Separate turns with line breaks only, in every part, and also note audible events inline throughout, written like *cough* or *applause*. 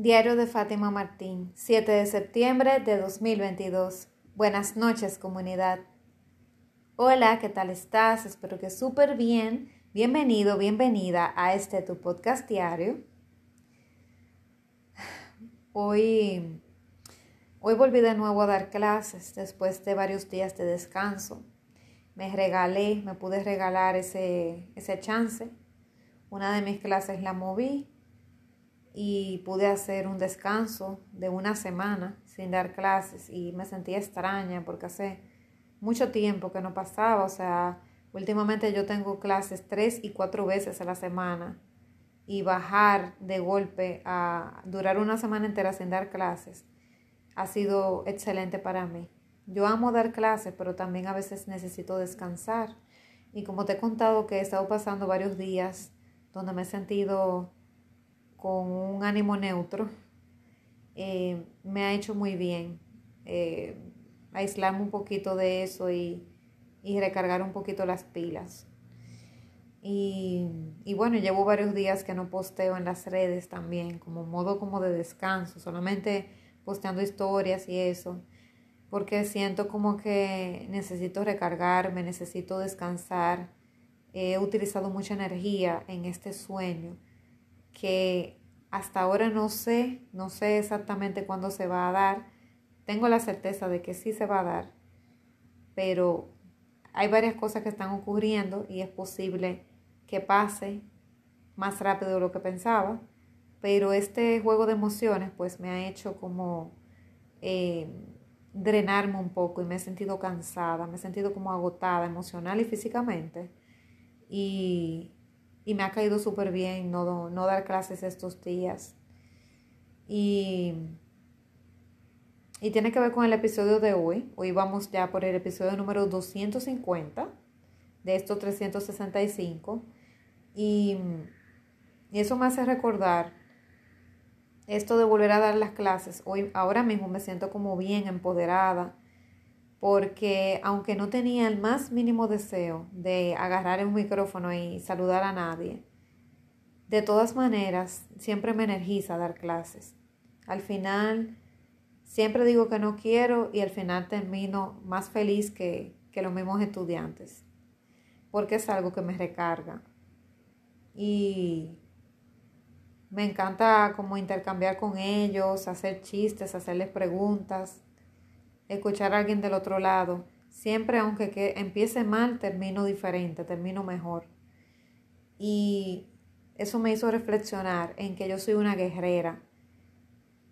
Diario de Fátima Martín, 7 de septiembre de 2022. Buenas noches, comunidad. Hola, ¿qué tal estás? Espero que súper bien. Bienvenido, bienvenida a este tu podcast diario. Hoy, hoy volví de nuevo a dar clases después de varios días de descanso. Me regalé, me pude regalar ese, ese chance. Una de mis clases la moví y pude hacer un descanso de una semana sin dar clases y me sentía extraña porque hace mucho tiempo que no pasaba, o sea, últimamente yo tengo clases tres y cuatro veces a la semana y bajar de golpe a durar una semana entera sin dar clases ha sido excelente para mí. Yo amo dar clases, pero también a veces necesito descansar. Y como te he contado que he estado pasando varios días donde me he sentido con un ánimo neutro, eh, me ha hecho muy bien eh, aislarme un poquito de eso y, recargar un poquito las pilas. Y, y, bueno, llevo varios días que no posteo en las redes también, como modo como de descanso, solamente posteando historias y eso, porque siento como que necesito recargarme, necesito descansar. He utilizado mucha energía en este sueño que hasta ahora no sé, no sé exactamente cuándo se va a dar. Tengo la certeza de que sí se va a dar, pero hay varias cosas que están ocurriendo y es posible que pase más rápido de lo que pensaba, pero este juego de emociones pues me ha hecho como eh, drenarme un poco y me he sentido cansada, me he sentido como agotada emocional y físicamente. Y, y me ha caído súper bien no, no dar clases estos días. Y, y tiene que ver con el episodio de hoy. Hoy vamos ya por el episodio número 250 de estos 365. Y, y eso me hace recordar esto de volver a dar las clases. Hoy, ahora mismo me siento como bien empoderada porque aunque no tenía el más mínimo deseo de agarrar un micrófono y saludar a nadie, de todas maneras siempre me energiza dar clases. Al final siempre digo que no quiero y al final termino más feliz que, que los mismos estudiantes, porque es algo que me recarga. Y me encanta como intercambiar con ellos, hacer chistes, hacerles preguntas escuchar a alguien del otro lado. Siempre, aunque que empiece mal, termino diferente, termino mejor. Y eso me hizo reflexionar en que yo soy una guerrera,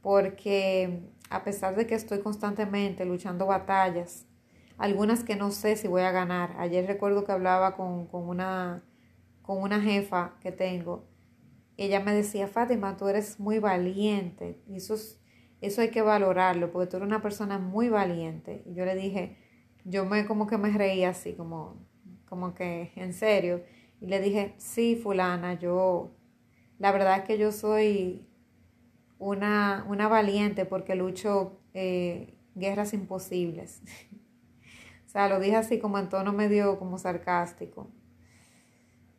porque a pesar de que estoy constantemente luchando batallas, algunas que no sé si voy a ganar. Ayer recuerdo que hablaba con, una, con una jefa que tengo. Ella me decía, Fátima, tú eres muy valiente. Y eso es, eso hay que valorarlo, porque tú eres una persona muy valiente. Y yo le dije, yo me como que me reí así, como, como que en serio. Y le dije, sí, fulana, yo, la verdad es que yo soy una, una valiente porque lucho eh, guerras imposibles. *laughs* o sea, lo dije así como en tono medio como sarcástico.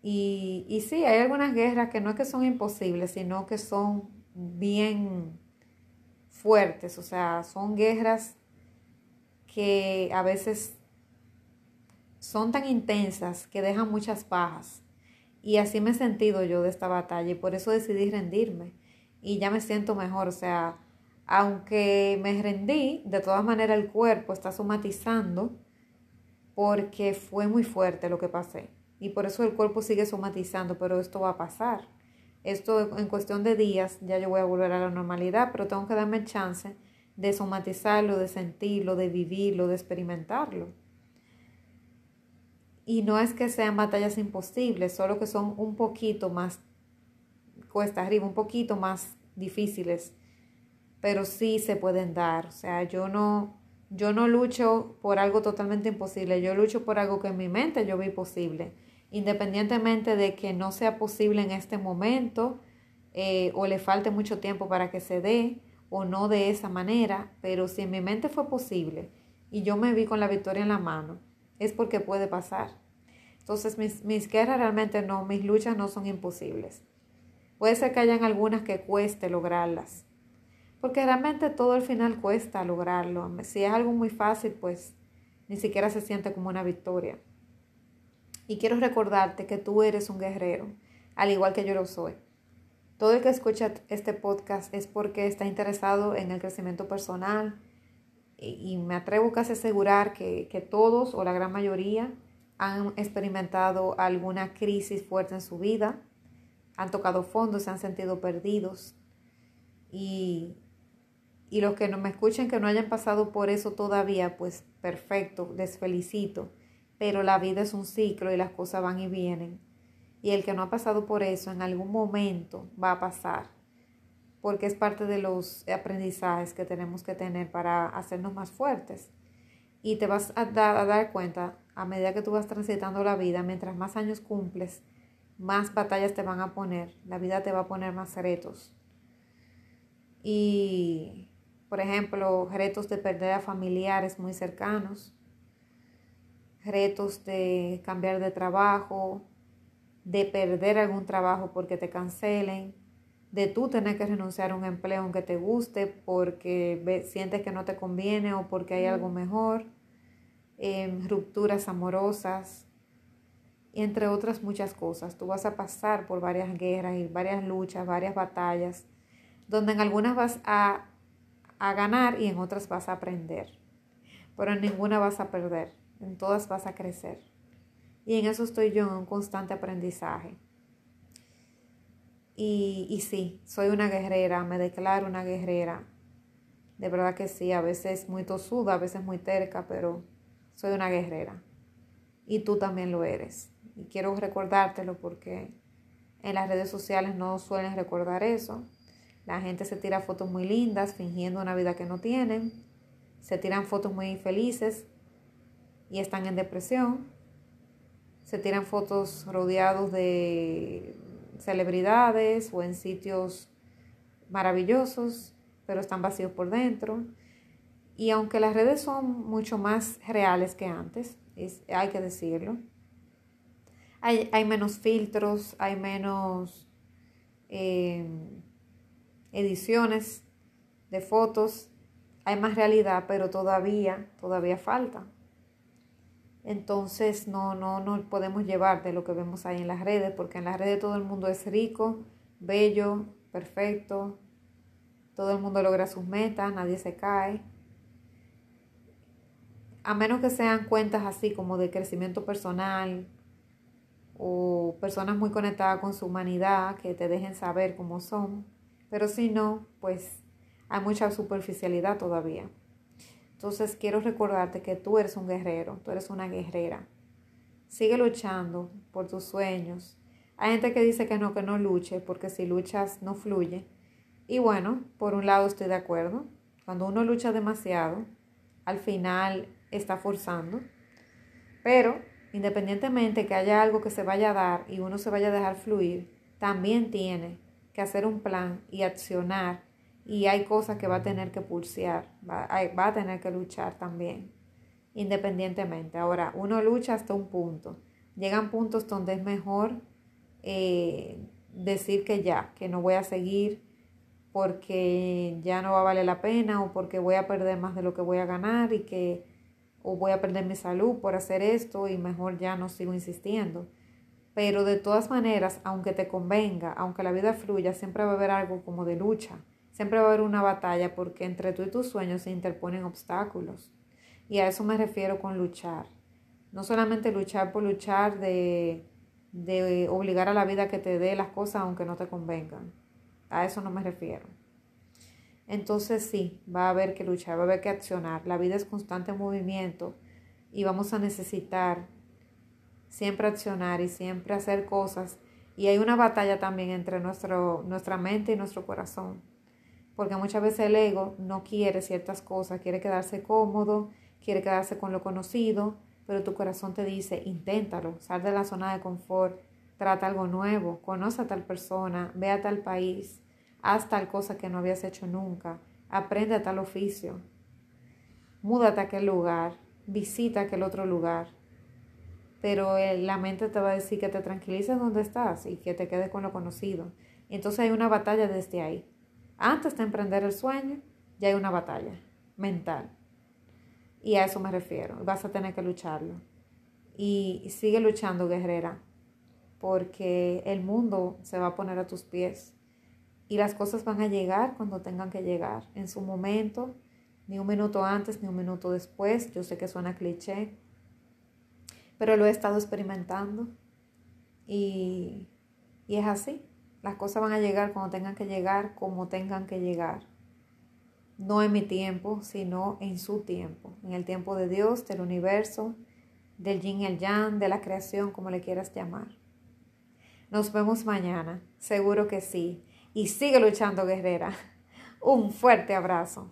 Y, y sí, hay algunas guerras que no es que son imposibles, sino que son bien fuertes, o sea, son guerras que a veces son tan intensas que dejan muchas bajas. Y así me he sentido yo de esta batalla y por eso decidí rendirme. Y ya me siento mejor, o sea, aunque me rendí, de todas maneras el cuerpo está somatizando porque fue muy fuerte lo que pasé. Y por eso el cuerpo sigue somatizando, pero esto va a pasar. Esto en cuestión de días ya yo voy a volver a la normalidad, pero tengo que darme chance de somatizarlo, de sentirlo, de vivirlo, de experimentarlo. Y no es que sean batallas imposibles, solo que son un poquito más cuesta arriba, un poquito más difíciles, pero sí se pueden dar. O sea, yo no, yo no lucho por algo totalmente imposible, yo lucho por algo que en mi mente yo vi posible independientemente de que no sea posible en este momento eh, o le falte mucho tiempo para que se dé o no de esa manera, pero si en mi mente fue posible y yo me vi con la victoria en la mano, es porque puede pasar. Entonces mis, mis guerras realmente no, mis luchas no son imposibles. Puede ser que hayan algunas que cueste lograrlas, Porque realmente todo al final cuesta lograrlo. Si es algo muy fácil, pues ni siquiera se siente como una victoria. Y quiero recordarte que tú eres un guerrero, al igual que yo lo soy. Todo el que escucha este podcast es porque está interesado en el crecimiento personal y me atrevo casi a asegurar que, que todos o la gran mayoría han experimentado alguna crisis fuerte en su vida, han tocado fondo, se han sentido perdidos y, y los que no me escuchen que no hayan pasado por eso todavía, pues perfecto, les felicito. Pero la vida es un ciclo y las cosas van y vienen. Y el que no ha pasado por eso en algún momento va a pasar, porque es parte de los aprendizajes que tenemos que tener para hacernos más fuertes. Y te vas a, a dar cuenta a medida que tú vas transitando la vida, mientras más años cumples, más batallas te van a poner, la vida te va a poner más retos. Y, por ejemplo, retos de perder a familiares muy cercanos, retos de cambiar de trabajo, de perder algún trabajo porque te cancelen, de tú tener que renunciar a un empleo aunque te guste porque sientes que no te conviene o porque hay algo mejor, em, rupturas amorosas, entre otras muchas cosas. Tú vas a pasar por varias guerras y varias luchas, varias batallas, donde en algunas vas a, a ganar y en otras vas a aprender, pero en ninguna vas a perder, en todas vas a crecer. Y en eso estoy yo, en un constante aprendizaje. Y, y sí, soy una guerrera, me declaro una guerrera. De verdad que sí, a veces muy tosuda, a veces muy terca, pero soy una guerrera. Y tú también lo eres. Y quiero recordártelo porque en las redes sociales no suelen recordar eso. La gente se tira fotos muy lindas fingiendo una vida que no tienen. Se tiran fotos muy felices y están en depresión se tiran fotos rodeados de celebridades o en sitios maravillosos, pero están vacíos por dentro. Y aunque las redes son mucho más reales que antes, hay que decirlo, hay, menos filtros, hay menos eh, ediciones de fotos, hay más realidad, pero todavía, todavía falta entonces no, no nos podemos llevar de lo que vemos ahí en las redes, porque en las redes todo el mundo es rico, bello, perfecto, todo el mundo logra sus metas, nadie se cae. A menos que sean cuentas así como de crecimiento personal o personas muy conectadas con su humanidad que te dejen saber cómo son. Pero si no, pues hay mucha superficialidad todavía. Entonces quiero recordarte que tú eres un guerrero, tú eres una guerrera. Sigue luchando por tus sueños. Hay gente que dice que no, que no luche, porque si luchas no fluye. Y bueno, por un lado estoy de acuerdo. Cuando uno lucha demasiado, al final está forzando. Pero independientemente que haya algo que se vaya a dar y uno se vaya a dejar fluir, también tiene que hacer un plan y accionar y hay cosas que va a tener que pulsear, va, a tener que luchar también, independientemente. Ahora, uno lucha hasta un punto. Llegan puntos donde es mejor eh, decir que ya, que no voy a seguir porque ya no va a valer la pena o porque voy a perder más de lo que voy a ganar y que o voy a perder mi salud por hacer esto y mejor ya no sigo insistiendo. Pero de todas maneras, aunque te convenga, aunque la vida fluya, siempre va a haber algo como de lucha Siempre va a haber una batalla porque entre tú y tus sueños se interponen obstáculos. Y a eso me refiero con luchar. No solamente luchar por luchar de, de obligar a la vida que te dé las cosas aunque no te convengan. A eso no me refiero. Entonces sí, va a haber que luchar, va a haber que accionar. La vida es constante movimiento y vamos a necesitar siempre accionar y siempre hacer cosas. Y hay una batalla también entre nuestro, nuestra mente y nuestro corazón porque muchas veces el ego no quiere ciertas cosas, quiere quedarse cómodo, quiere quedarse con lo conocido, pero tu corazón te dice, inténtalo, sal de la zona de confort, trata algo nuevo, conoce a tal persona, ve a tal país, haz tal cosa que no habías hecho nunca, aprende a tal oficio, múdate a aquel lugar, visita aquel otro lugar. Pero la mente te va a decir que te tranquilices donde estás y que te quedes con lo conocido. Entonces hay una batalla desde ahí Antes de emprender el sueño, ya hay una batalla mental. Y a eso me refiero. Vas a tener que lucharlo. Y sigue luchando, guerrera, porque el mundo se va a poner a tus pies. Y las cosas van a llegar cuando tengan que llegar, en su momento, ni un minuto antes, ni un minuto después. Yo sé que suena cliché, pero lo he estado experimentando y, y es así. Las cosas van a llegar cuando tengan que llegar, como tengan que llegar. No en mi tiempo, sino en su tiempo, en el tiempo de Dios, del universo, del yin y el yang, de la creación, como le quieras llamar. Nos vemos mañana, seguro que sí. Y sigue luchando, guerrera. Un fuerte abrazo.